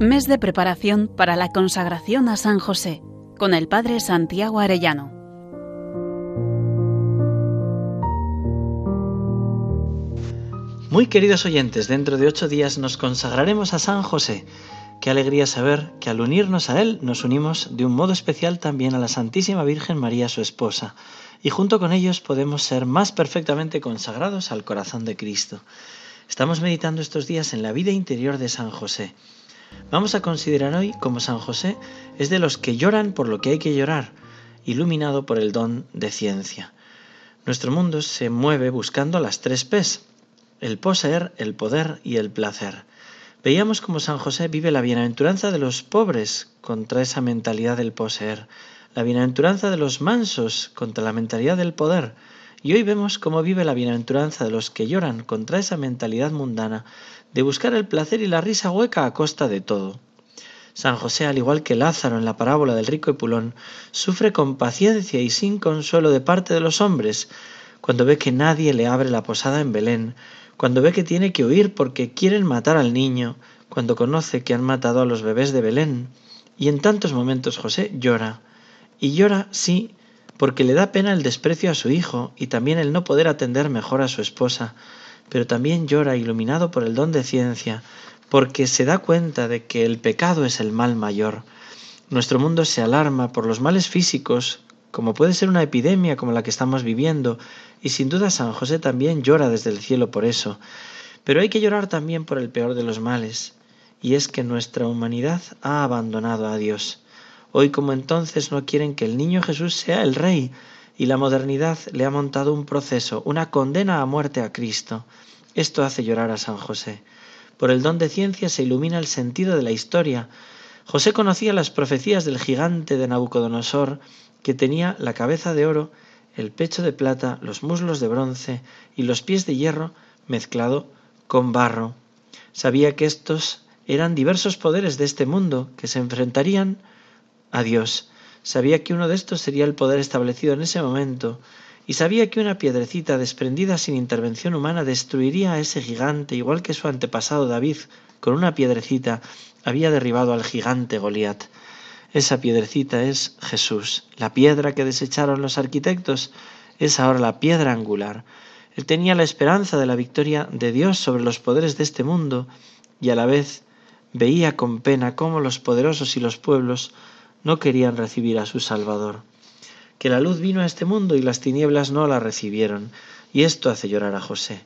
Mes de preparación para la consagración a San José con el Padre Santiago Arellano. Muy queridos oyentes, dentro de ocho días nos consagraremos a San José. Qué alegría saber que al unirnos a Él nos unimos de un modo especial también a la Santísima Virgen María, su esposa, y junto con ellos podemos ser más perfectamente consagrados al corazón de Cristo. Estamos meditando estos días en la vida interior de San José. Vamos a considerar hoy cómo San José es de los que lloran por lo que hay que llorar, iluminado por el don de ciencia. Nuestro mundo se mueve buscando las tres P's, el poseer, el poder y el placer. Veíamos cómo San José vive la bienaventuranza de los pobres contra esa mentalidad del poseer, la bienaventuranza de los mansos contra la mentalidad del poder, y hoy vemos cómo vive la bienaventuranza de los que lloran contra esa mentalidad mundana de buscar el placer y la risa hueca a costa de todo. San José, al igual que Lázaro en la parábola del rico Epulón, sufre con paciencia y sin consuelo de parte de los hombres, cuando ve que nadie le abre la posada en Belén, cuando ve que tiene que huir porque quieren matar al niño, cuando conoce que han matado a los bebés de Belén. Y en tantos momentos José llora. Y llora, sí, porque le da pena el desprecio a su hijo y también el no poder atender mejor a su esposa, pero también llora iluminado por el don de ciencia, porque se da cuenta de que el pecado es el mal mayor. Nuestro mundo se alarma por los males físicos, como puede ser una epidemia como la que estamos viviendo, y sin duda San José también llora desde el cielo por eso. Pero hay que llorar también por el peor de los males, y es que nuestra humanidad ha abandonado a Dios. Hoy como entonces no quieren que el niño Jesús sea el rey y la modernidad le ha montado un proceso, una condena a muerte a Cristo. Esto hace llorar a San José. Por el don de ciencia se ilumina el sentido de la historia. José conocía las profecías del gigante de Nabucodonosor, que tenía la cabeza de oro, el pecho de plata, los muslos de bronce y los pies de hierro mezclado con barro. Sabía que estos eran diversos poderes de este mundo que se enfrentarían a Dios. Sabía que uno de estos sería el poder establecido en ese momento, y sabía que una piedrecita desprendida sin intervención humana destruiría a ese gigante, igual que su antepasado David, con una piedrecita, había derribado al gigante Goliat. Esa piedrecita es Jesús. La piedra que desecharon los arquitectos es ahora la piedra angular. Él tenía la esperanza de la victoria de Dios sobre los poderes de este mundo y a la vez veía con pena cómo los poderosos y los pueblos no querían recibir a su Salvador. Que la luz vino a este mundo y las tinieblas no la recibieron, y esto hace llorar a José.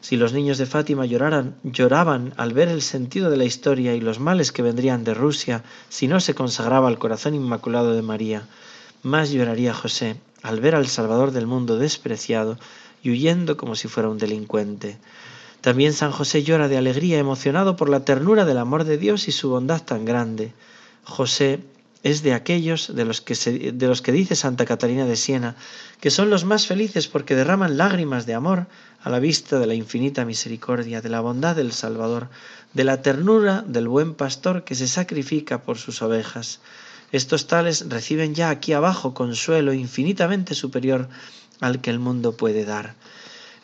Si los niños de Fátima lloraran, lloraban al ver el sentido de la historia y los males que vendrían de Rusia si no se consagraba al corazón inmaculado de María, más lloraría José al ver al Salvador del mundo despreciado y huyendo como si fuera un delincuente. También San José llora de alegría, emocionado por la ternura del amor de Dios y su bondad tan grande. José es de aquellos de los, que de los que dice Santa Catalina de Siena, que son los más felices porque derraman lágrimas de amor a la vista de la infinita misericordia, de la bondad del Salvador, de la ternura del buen pastor que se sacrifica por sus ovejas. Estos tales reciben ya aquí abajo consuelo infinitamente superior al que el mundo puede dar.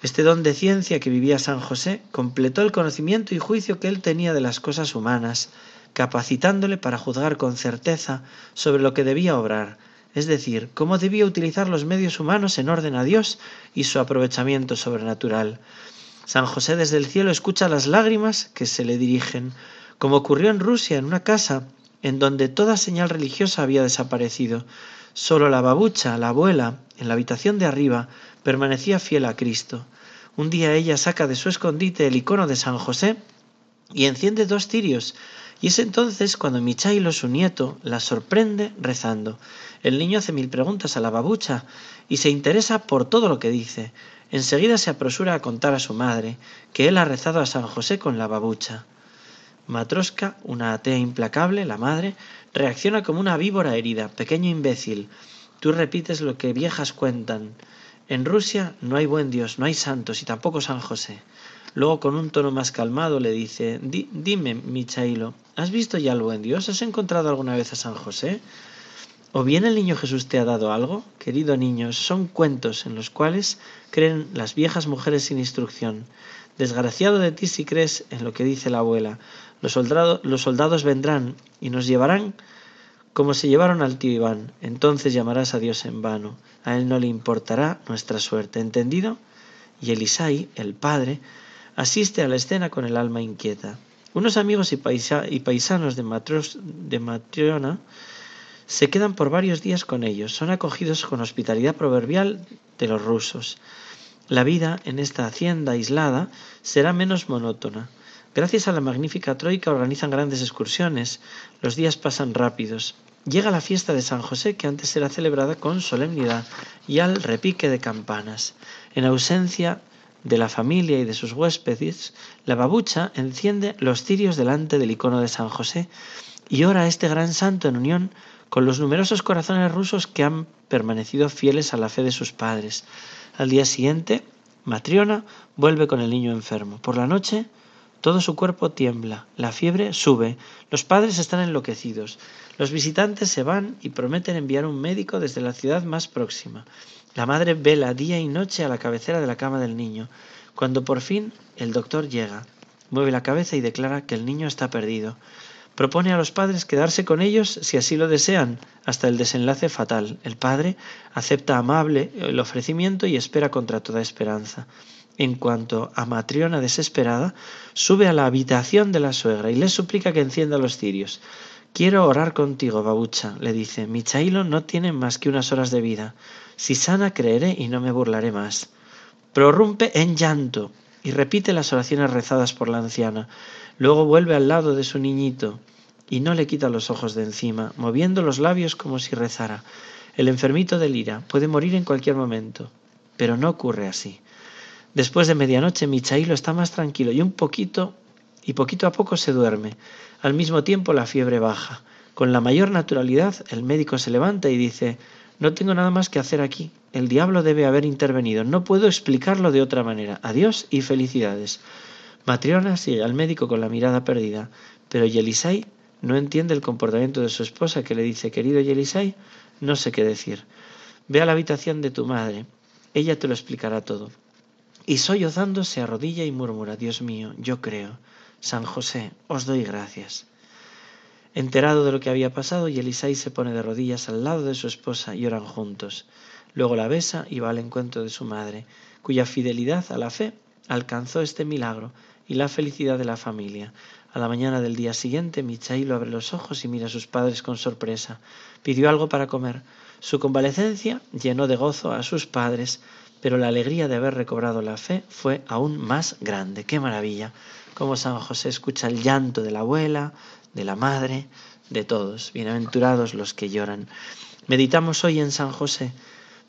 Este don de ciencia que vivía San José completó el conocimiento y juicio que él tenía de las cosas humanas, capacitándole para juzgar con certeza sobre lo que debía obrar, es decir, cómo debía utilizar los medios humanos en orden a Dios y su aprovechamiento sobrenatural. San José desde el cielo escucha las lágrimas que se le dirigen, como ocurrió en Rusia, en una casa en donde toda señal religiosa había desaparecido. Solo la babucha, la abuela, en la habitación de arriba, permanecía fiel a Cristo. Un día ella saca de su escondite el icono de San José y enciende dos cirios y es entonces cuando Michailo, su nieto, la sorprende rezando. El niño hace mil preguntas a la babucha y se interesa por todo lo que dice. Enseguida se apresura a contar a su madre que él ha rezado a San José con la babucha. Matroska, una atea implacable, la madre, reacciona como una víbora herida. Pequeño imbécil, tú repites lo que viejas cuentan. En Rusia no hay buen Dios, no hay santos y tampoco San José. Luego, con un tono más calmado, le dice, dime, Michailo, ¿has visto ya al buen Dios? ¿Has encontrado alguna vez a San José? ¿O bien el niño Jesús te ha dado algo? Querido niño, son cuentos en los cuales creen las viejas mujeres sin instrucción. Desgraciado de ti si crees en lo que dice la abuela. Los, los soldados vendrán y nos llevarán como se llevaron al tío Iván. Entonces llamarás a Dios en vano. A él no le importará nuestra suerte. ¿Entendido? Y Elisai, el padre, asiste a la escena con el alma inquieta. Unos amigos y, paisanos de, de Matriona se quedan por varios días con ellos. Son acogidos con hospitalidad proverbial de los rusos. La vida en esta hacienda aislada será menos monótona. Gracias a la magnífica troika organizan grandes excursiones. Los días pasan rápidos. Llega la fiesta de San José, que antes era celebrada con solemnidad y al repique de campanas. En ausencia de la familia y de sus huéspedes, la babucha enciende los cirios delante del icono de San José y ora a este gran santo en unión con los numerosos corazones rusos que han permanecido fieles a la fe de sus padres. Al día siguiente, Matriona vuelve con el niño enfermo. Por la noche, todo su cuerpo tiembla, la fiebre sube, los padres están enloquecidos, los visitantes se van y prometen enviar un médico desde la ciudad más próxima. La madre vela día y noche a la cabecera de la cama del niño. Cuando por fin el doctor llega, mueve la cabeza y declara que el niño está perdido propone a los padres quedarse con ellos si así lo desean, hasta el desenlace fatal. El padre acepta amable el ofrecimiento y espera contra toda esperanza. En cuanto a Matriona desesperada, sube a la habitación de la suegra y le suplica que encienda los cirios. Quiero orar contigo, babucha, le dice. Mi Chailo no tiene más que unas horas de vida. Si sana, creeré y no me burlaré más. Prorrumpe en llanto y repite las oraciones rezadas por la anciana. Luego vuelve al lado de su niñito y no le quita los ojos de encima, moviendo los labios como si rezara. El enfermito delira, puede morir en cualquier momento, pero no ocurre así. Después de medianoche Michailo está más tranquilo y un poquito y poquito a poco se duerme. Al mismo tiempo la fiebre baja. Con la mayor naturalidad el médico se levanta y dice No tengo nada más que hacer aquí. El diablo debe haber intervenido. No puedo explicarlo de otra manera. Adiós y felicidades. Matriona sigue al médico con la mirada perdida, pero Yelisai no entiende el comportamiento de su esposa que le dice, querido Yelisai, no sé qué decir. Ve a la habitación de tu madre, ella te lo explicará todo. Y sollozando se arrodilla y murmura, Dios mío, yo creo, San José, os doy gracias. Enterado de lo que había pasado, Yelisai se pone de rodillas al lado de su esposa y oran juntos. Luego la besa y va al encuentro de su madre, cuya fidelidad a la fe alcanzó este milagro y la felicidad de la familia. A la mañana del día siguiente, Michailo abre los ojos y mira a sus padres con sorpresa. Pidió algo para comer. Su convalecencia llenó de gozo a sus padres, pero la alegría de haber recobrado la fe fue aún más grande. ¡Qué maravilla! Como San José escucha el llanto de la abuela, de la madre, de todos. Bienaventurados los que lloran. Meditamos hoy en San José.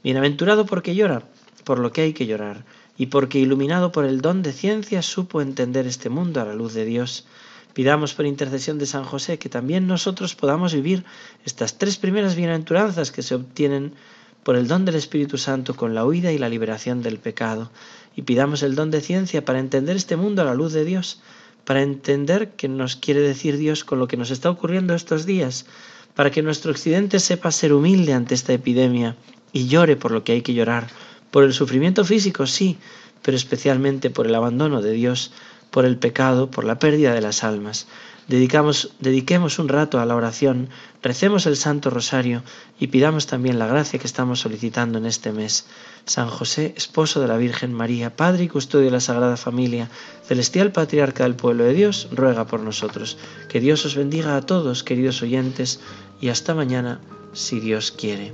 Bienaventurado porque llora, por lo que hay que llorar y porque iluminado por el don de ciencia supo entender este mundo a la luz de Dios. Pidamos por intercesión de San José que también nosotros podamos vivir estas tres primeras bienaventuranzas que se obtienen por el don del Espíritu Santo con la huida y la liberación del pecado. Y pidamos el don de ciencia para entender este mundo a la luz de Dios, para entender qué nos quiere decir Dios con lo que nos está ocurriendo estos días, para que nuestro occidente sepa ser humilde ante esta epidemia y llore por lo que hay que llorar, por el sufrimiento físico, sí, pero especialmente por el abandono de Dios, por el pecado, por la pérdida de las almas. Dediquemos un rato a la oración, recemos el Santo Rosario y pidamos también la gracia que estamos solicitando en este mes. San José, esposo de la Virgen María, Padre y custodio de la Sagrada Familia, celestial patriarca del pueblo de Dios, ruega por nosotros. Que Dios os bendiga a todos, queridos oyentes, y hasta mañana, si Dios quiere.